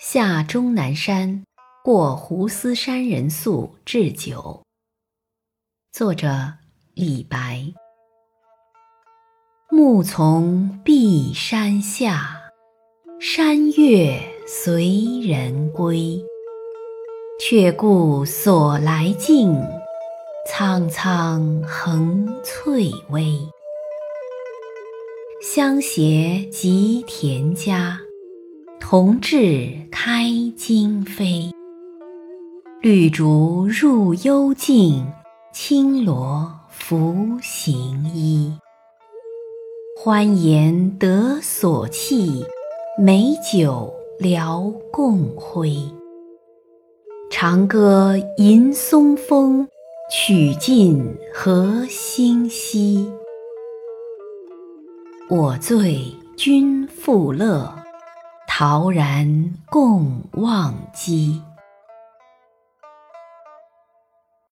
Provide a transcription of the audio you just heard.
下终南山，过斛斯山人宿置酒。作者李白。暮从碧山下，山月随人归。却顾所来径，苍苍横翠微。相携及田家，同至开荆扉。绿竹入幽径，青萝拂行衣。欢颜得所憩，美酒聊共挥。长歌吟松风，曲尽何星稀。我醉君复乐，陶然共忘机。